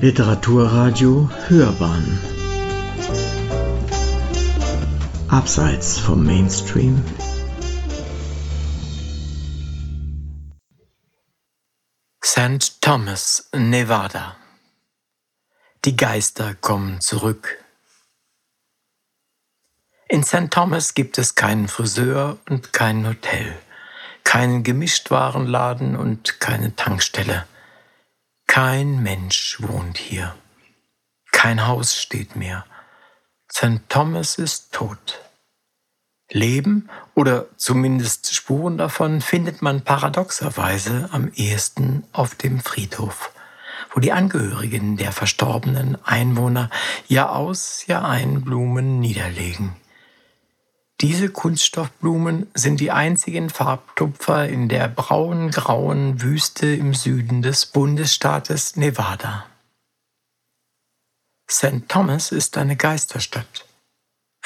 Literaturradio Hörbahn Abseits vom Mainstream St. Thomas, Nevada Die Geister kommen zurück. In St. Thomas gibt es keinen Friseur und kein Hotel, keinen Gemischtwarenladen und keine Tankstelle. Kein Mensch wohnt hier. Kein Haus steht mehr. St. Thomas ist tot. Leben oder zumindest Spuren davon findet man paradoxerweise am ehesten auf dem Friedhof, wo die Angehörigen der verstorbenen Einwohner Jahr aus, Jahr ein Blumen niederlegen. Diese Kunststoffblumen sind die einzigen Farbtupfer in der braun-grauen Wüste im Süden des Bundesstaates Nevada. St. Thomas ist eine Geisterstadt.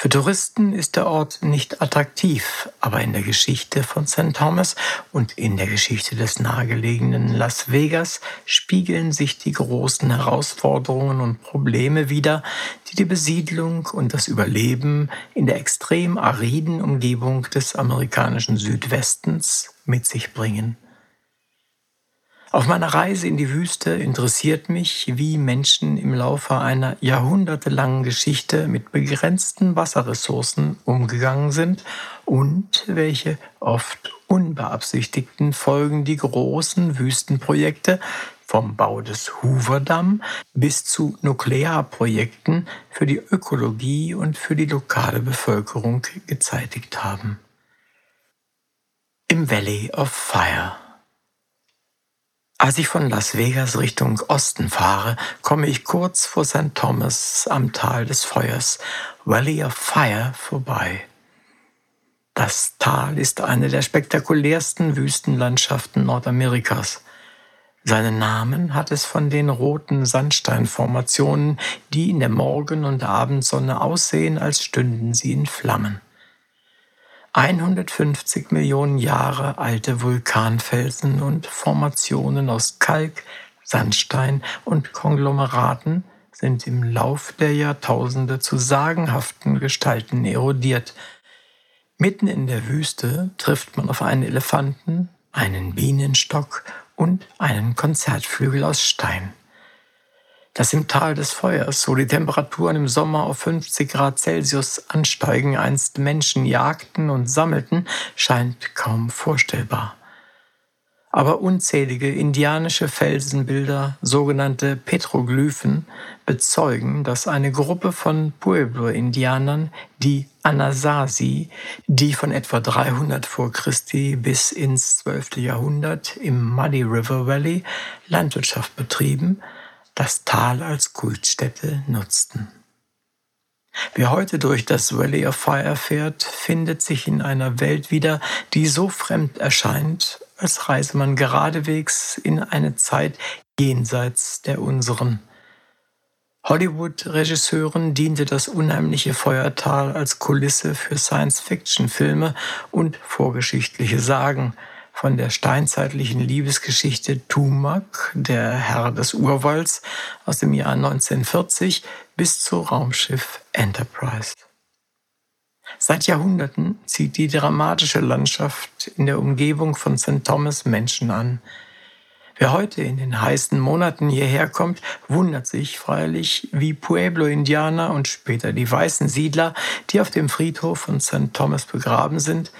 Für Touristen ist der Ort nicht attraktiv, aber in der Geschichte von St. Thomas und in der Geschichte des nahegelegenen Las Vegas spiegeln sich die großen Herausforderungen und Probleme wider, die die Besiedlung und das Überleben in der extrem ariden Umgebung des amerikanischen Südwestens mit sich bringen. Auf meiner Reise in die Wüste interessiert mich, wie Menschen im Laufe einer jahrhundertelangen Geschichte mit begrenzten Wasserressourcen umgegangen sind und welche oft unbeabsichtigten Folgen die großen Wüstenprojekte vom Bau des Hoover-Damm bis zu Nuklearprojekten für die Ökologie und für die lokale Bevölkerung gezeitigt haben. Im Valley of Fire als ich von Las Vegas Richtung Osten fahre, komme ich kurz vor St. Thomas am Tal des Feuers, Valley of Fire, vorbei. Das Tal ist eine der spektakulärsten Wüstenlandschaften Nordamerikas. Seinen Namen hat es von den roten Sandsteinformationen, die in der Morgen- und Abendsonne aussehen, als stünden sie in Flammen. 150 Millionen Jahre alte Vulkanfelsen und Formationen aus Kalk, Sandstein und Konglomeraten sind im Lauf der Jahrtausende zu sagenhaften Gestalten erodiert. Mitten in der Wüste trifft man auf einen Elefanten, einen Bienenstock und einen Konzertflügel aus Stein dass im Tal des Feuers, wo die Temperaturen im Sommer auf 50 Grad Celsius ansteigen, einst Menschen jagten und sammelten, scheint kaum vorstellbar. Aber unzählige indianische Felsenbilder, sogenannte Petroglyphen, bezeugen, dass eine Gruppe von Pueblo-Indianern, die Anasazi, die von etwa 300 vor Christi bis ins 12. Jahrhundert im Muddy River Valley Landwirtschaft betrieben, das Tal als Kultstätte nutzten. Wer heute durch das Valley of Fire fährt, findet sich in einer Welt wieder, die so fremd erscheint, als reise man geradewegs in eine Zeit jenseits der unseren. Hollywood-Regisseuren diente das unheimliche Feuertal als Kulisse für Science-Fiction-Filme und vorgeschichtliche Sagen – von der steinzeitlichen Liebesgeschichte Tumak, der Herr des Urwalds aus dem Jahr 1940, bis zu Raumschiff Enterprise. Seit Jahrhunderten zieht die dramatische Landschaft in der Umgebung von St. Thomas Menschen an. Wer heute in den heißen Monaten hierher kommt, wundert sich freilich, wie Pueblo-Indianer und später die weißen Siedler, die auf dem Friedhof von St. Thomas begraben sind,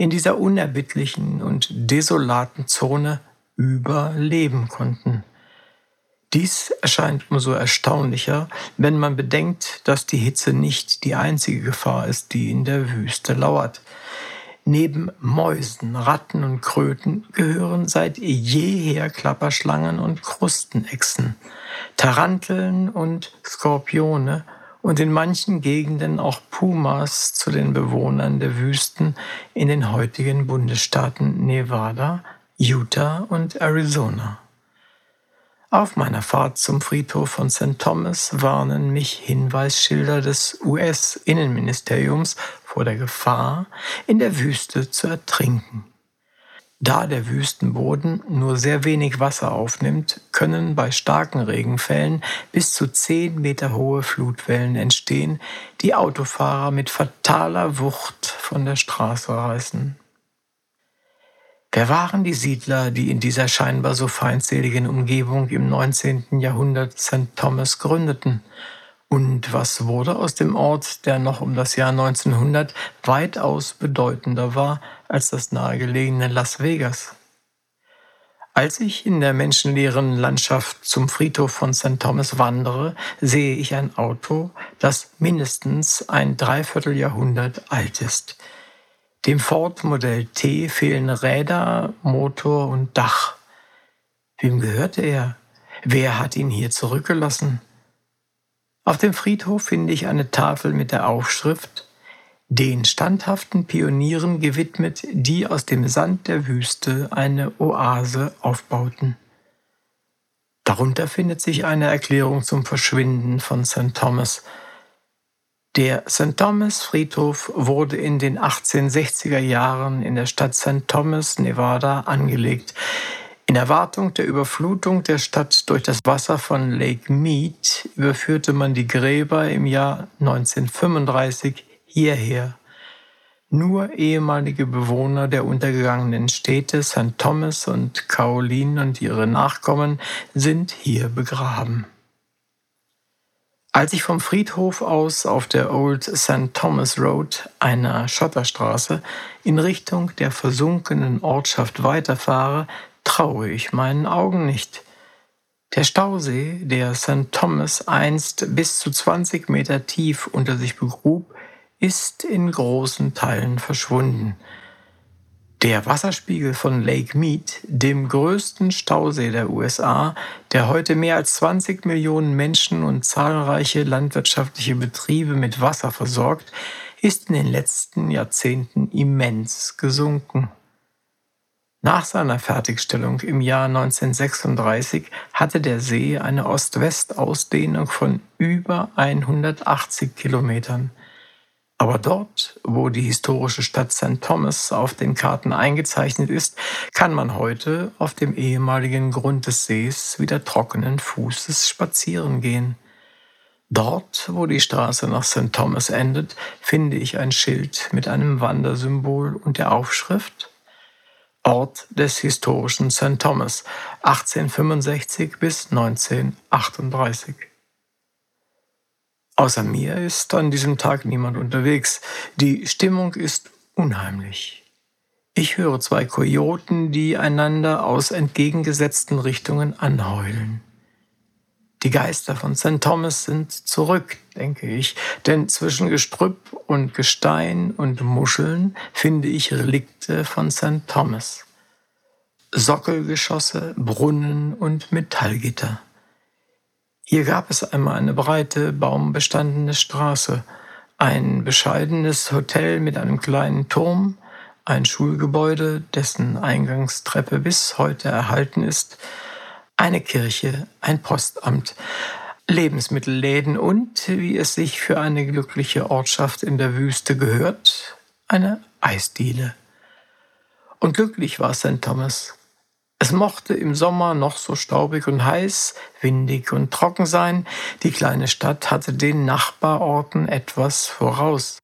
in dieser unerbittlichen und desolaten Zone überleben konnten. Dies erscheint umso erstaunlicher, wenn man bedenkt, dass die Hitze nicht die einzige Gefahr ist, die in der Wüste lauert. Neben Mäusen, Ratten und Kröten gehören seit jeher Klapperschlangen und Krustenechsen, Taranteln und Skorpione und in manchen Gegenden auch Pumas zu den Bewohnern der Wüsten in den heutigen Bundesstaaten Nevada, Utah und Arizona. Auf meiner Fahrt zum Friedhof von St. Thomas warnen mich Hinweisschilder des US-Innenministeriums vor der Gefahr, in der Wüste zu ertrinken. Da der Wüstenboden nur sehr wenig Wasser aufnimmt, können bei starken Regenfällen bis zu 10 Meter hohe Flutwellen entstehen, die Autofahrer mit fataler Wucht von der Straße reißen. Wer waren die Siedler, die in dieser scheinbar so feindseligen Umgebung im 19. Jahrhundert St. Thomas gründeten? Und was wurde aus dem Ort, der noch um das Jahr 1900 weitaus bedeutender war als das nahegelegene Las Vegas? Als ich in der menschenleeren Landschaft zum Friedhof von St. Thomas wandere, sehe ich ein Auto, das mindestens ein Dreivierteljahrhundert alt ist. Dem Ford Modell T fehlen Räder, Motor und Dach. Wem gehörte er? Wer hat ihn hier zurückgelassen? Auf dem Friedhof finde ich eine Tafel mit der Aufschrift den standhaften Pionieren gewidmet, die aus dem Sand der Wüste eine Oase aufbauten. Darunter findet sich eine Erklärung zum Verschwinden von St. Thomas. Der St. Thomas Friedhof wurde in den 1860er Jahren in der Stadt St. Thomas, Nevada, angelegt. In Erwartung der Überflutung der Stadt durch das Wasser von Lake Mead überführte man die Gräber im Jahr 1935 hierher. Nur ehemalige Bewohner der untergegangenen Städte St. Thomas und Kaolin und ihre Nachkommen sind hier begraben. Als ich vom Friedhof aus auf der Old St. Thomas Road, einer Schotterstraße, in Richtung der versunkenen Ortschaft weiterfahre, traue ich meinen Augen nicht. Der Stausee, der St. Thomas einst bis zu 20 Meter tief unter sich begrub, ist in großen Teilen verschwunden. Der Wasserspiegel von Lake Mead, dem größten Stausee der USA, der heute mehr als 20 Millionen Menschen und zahlreiche landwirtschaftliche Betriebe mit Wasser versorgt, ist in den letzten Jahrzehnten immens gesunken. Nach seiner Fertigstellung im Jahr 1936 hatte der See eine Ost-West-Ausdehnung von über 180 Kilometern. Aber dort, wo die historische Stadt St. Thomas auf den Karten eingezeichnet ist, kann man heute auf dem ehemaligen Grund des Sees wieder trockenen Fußes spazieren gehen. Dort, wo die Straße nach St. Thomas endet, finde ich ein Schild mit einem Wandersymbol und der Aufschrift Ort des historischen St. Thomas 1865 bis 1938. Außer mir ist an diesem Tag niemand unterwegs. Die Stimmung ist unheimlich. Ich höre zwei Kojoten, die einander aus entgegengesetzten Richtungen anheulen. Die Geister von St. Thomas sind zurück, denke ich, denn zwischen Gestrüpp und Gestein und Muscheln finde ich Relikte von St. Thomas. Sockelgeschosse, Brunnen und Metallgitter. Hier gab es einmal eine breite, baumbestandene Straße, ein bescheidenes Hotel mit einem kleinen Turm, ein Schulgebäude, dessen Eingangstreppe bis heute erhalten ist, eine Kirche, ein Postamt, Lebensmittelläden und, wie es sich für eine glückliche Ortschaft in der Wüste gehört, eine Eisdiele. Und glücklich war St. Thomas. Es mochte im Sommer noch so staubig und heiß, windig und trocken sein, die kleine Stadt hatte den Nachbarorten etwas voraus.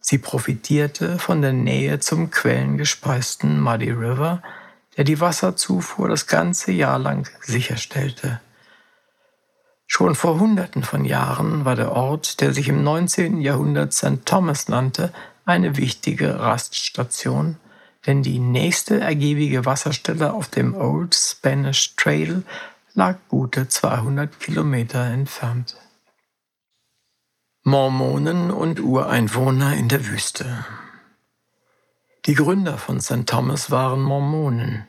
Sie profitierte von der Nähe zum quellengespeisten Muddy River, der die Wasserzufuhr das ganze Jahr lang sicherstellte. Schon vor Hunderten von Jahren war der Ort, der sich im 19. Jahrhundert St. Thomas nannte, eine wichtige Raststation, denn die nächste ergiebige Wasserstelle auf dem Old Spanish Trail lag gute 200 Kilometer entfernt. Mormonen und Ureinwohner in der Wüste. Die Gründer von St. Thomas waren Mormonen,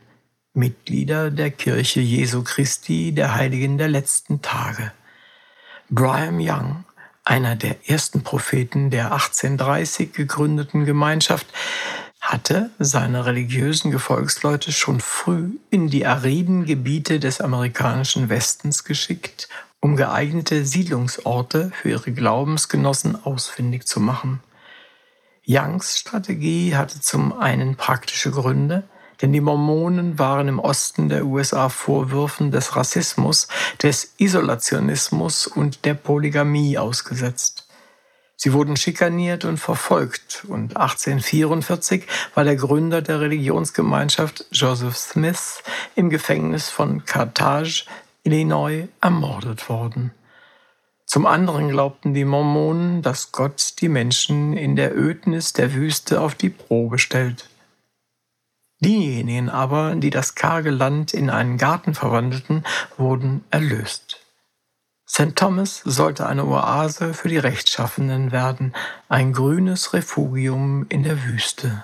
Mitglieder der Kirche Jesu Christi der Heiligen der letzten Tage. Brigham Young, einer der ersten Propheten der 1830 gegründeten Gemeinschaft, hatte seine religiösen Gefolgsleute schon früh in die ariden Gebiete des amerikanischen Westens geschickt, um geeignete Siedlungsorte für ihre Glaubensgenossen ausfindig zu machen. Youngs Strategie hatte zum einen praktische Gründe, Denn die Mormonen waren im Osten der USA Vorwürfen des Rassismus, des Isolationismus und der Polygamie ausgesetzt. Sie wurden schikaniert und verfolgt und 1844 war der Gründer der Religionsgemeinschaft Joseph Smith im Gefängnis von Carthage, Illinois, ermordet worden. Zum anderen glaubten die Mormonen, dass Gott die Menschen in der Ödnis der Wüste auf die Probe stellt. Diejenigen aber, die das karge Land in einen Garten verwandelten, wurden erlöst. St. Thomas sollte eine Oase für die Rechtschaffenen werden, ein grünes Refugium in der Wüste.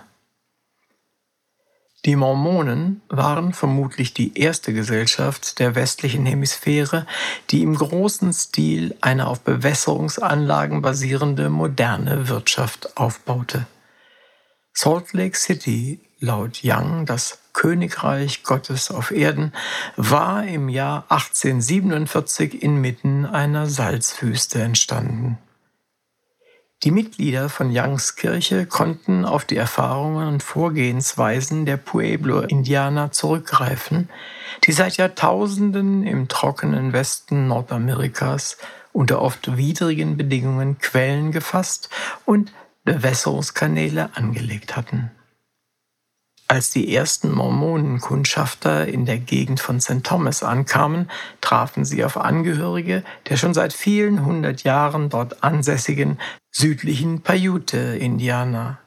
Die Mormonen waren vermutlich die erste Gesellschaft der westlichen Hemisphäre, die im großen Stil eine auf Bewässerungsanlagen basierende moderne Wirtschaft aufbaute. Salt Lake City, laut Young das Königreich Gottes auf Erden, war im Jahr 1847 inmitten einer Salzwüste entstanden. Die Mitglieder von Youngs Kirche konnten auf die Erfahrungen und Vorgehensweisen der Pueblo-Indianer zurückgreifen, die seit Jahrtausenden im trockenen Westen Nordamerikas unter oft widrigen Bedingungen Quellen gefasst und Bewässerungskanäle angelegt hatten. Als die ersten Mormonenkundschafter in der Gegend von St. Thomas ankamen, trafen sie auf Angehörige der schon seit vielen hundert Jahren dort ansässigen südlichen Paiute-Indianer.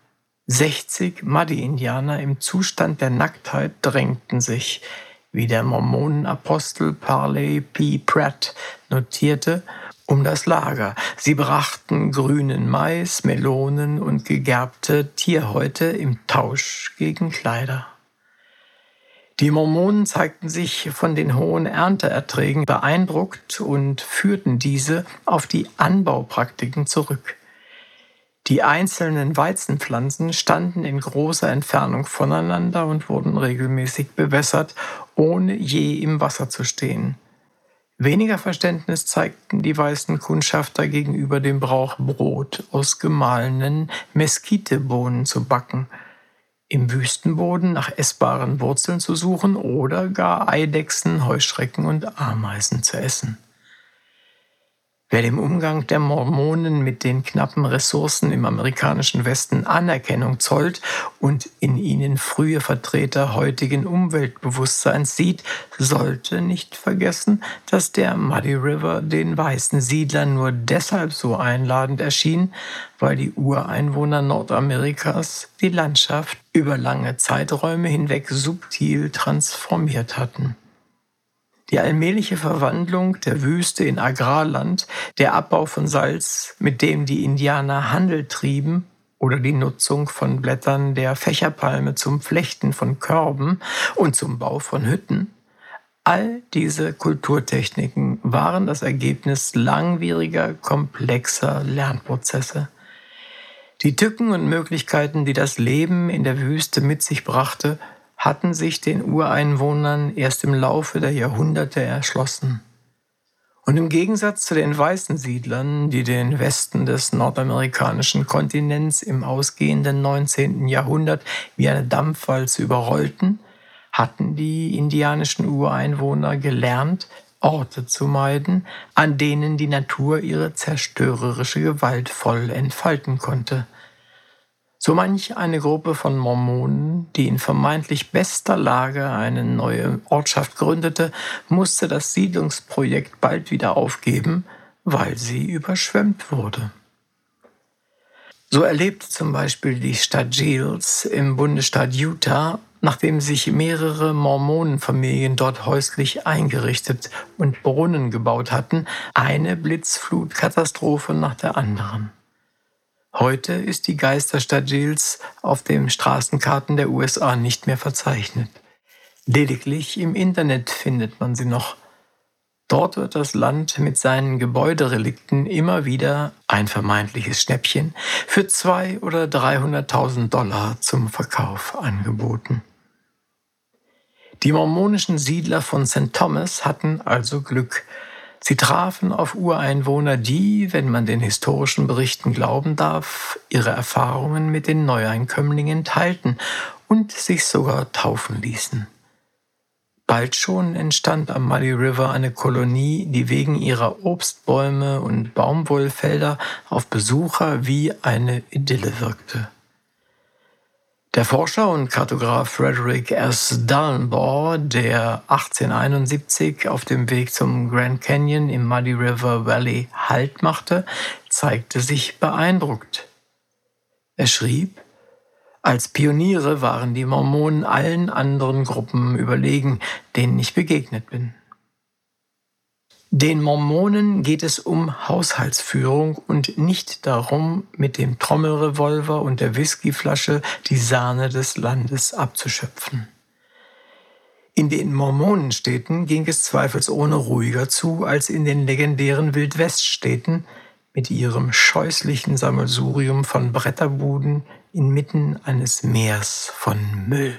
60 Muddy-Indianer im Zustand der Nacktheit drängten sich, wie der Mormonenapostel Parley P. Pratt notierte, um das Lager. Sie brachten grünen Mais, Melonen und gegerbte Tierhäute im Tausch gegen Kleider. Die Mormonen zeigten sich von den hohen Ernteerträgen beeindruckt und führten diese auf die Anbaupraktiken zurück. Die einzelnen Weizenpflanzen standen in großer Entfernung voneinander und wurden regelmäßig bewässert, ohne je im Wasser zu stehen. Weniger Verständnis zeigten die weißen Kundschafter gegenüber dem Brauch, Brot aus gemahlenen Mesquitebohnen zu backen, im Wüstenboden nach essbaren Wurzeln zu suchen oder gar Eidechsen, Heuschrecken und Ameisen zu essen. Wer dem Umgang der Mormonen mit den knappen Ressourcen im amerikanischen Westen Anerkennung zollt und in ihnen frühe Vertreter heutigen Umweltbewusstseins sieht, sollte nicht vergessen, dass der Muddy River den weißen Siedlern nur deshalb so einladend erschien, weil die Ureinwohner Nordamerikas die Landschaft über lange Zeiträume hinweg subtil transformiert hatten. Die allmähliche Verwandlung der Wüste in Agrarland, der Abbau von Salz, mit dem die Indianer Handel trieben, oder die Nutzung von Blättern der Fächerpalme zum Flechten von Körben und zum Bau von Hütten. All diese Kulturtechniken waren das Ergebnis langwieriger, komplexer Lernprozesse. Die Tücken und Möglichkeiten, die das Leben in der Wüste mit sich brachte, hatten sich den Ureinwohnern erst im Laufe der Jahrhunderte erschlossen. Und im Gegensatz zu den weißen Siedlern, die den Westen des nordamerikanischen Kontinents im ausgehenden 19. Jahrhundert wie eine Dampfwalze überrollten, hatten die indianischen Ureinwohner gelernt, Orte zu meiden, an denen die Natur ihre zerstörerische Gewalt voll entfalten konnte. So manch eine Gruppe von Mormonen, die in vermeintlich bester Lage eine neue Ortschaft gründete, musste das Siedlungsprojekt bald wieder aufgeben, weil sie überschwemmt wurde. So erlebte zum Beispiel die Stadt Giles im Bundesstaat Utah, nachdem sich mehrere Mormonenfamilien dort häuslich eingerichtet und Brunnen gebaut hatten, eine Blitzflutkatastrophe nach der anderen. Heute ist die Geisterstadt Giles auf den Straßenkarten der USA nicht mehr verzeichnet. Lediglich im Internet findet man sie noch. Dort wird das Land mit seinen Gebäuderelikten immer wieder ein vermeintliches Schnäppchen für zwei oder 300.000 Dollar zum Verkauf angeboten. Die mormonischen Siedler von St. Thomas hatten also Glück, Sie trafen auf Ureinwohner, die, wenn man den historischen Berichten glauben darf, ihre Erfahrungen mit den Neueinkömmlingen teilten und sich sogar taufen ließen. Bald schon entstand am Muddy River eine Kolonie, die wegen ihrer Obstbäume und Baumwollfelder auf Besucher wie eine Idylle wirkte. Der Forscher und Kartograf Frederick S. Dallenbaugh, der 1871 auf dem Weg zum Grand Canyon im Muddy River Valley Halt machte, zeigte sich beeindruckt. Er schrieb, als Pioniere waren die Mormonen allen anderen Gruppen überlegen, denen ich begegnet bin. Den Mormonen geht es um Haushaltsführung und nicht darum, mit dem Trommelrevolver und der Whiskyflasche die Sahne des Landes abzuschöpfen. In den Mormonenstädten ging es zweifelsohne ruhiger zu als in den legendären Wildweststädten mit ihrem scheußlichen Sammelsurium von Bretterbuden, inmitten eines Meers von Müll.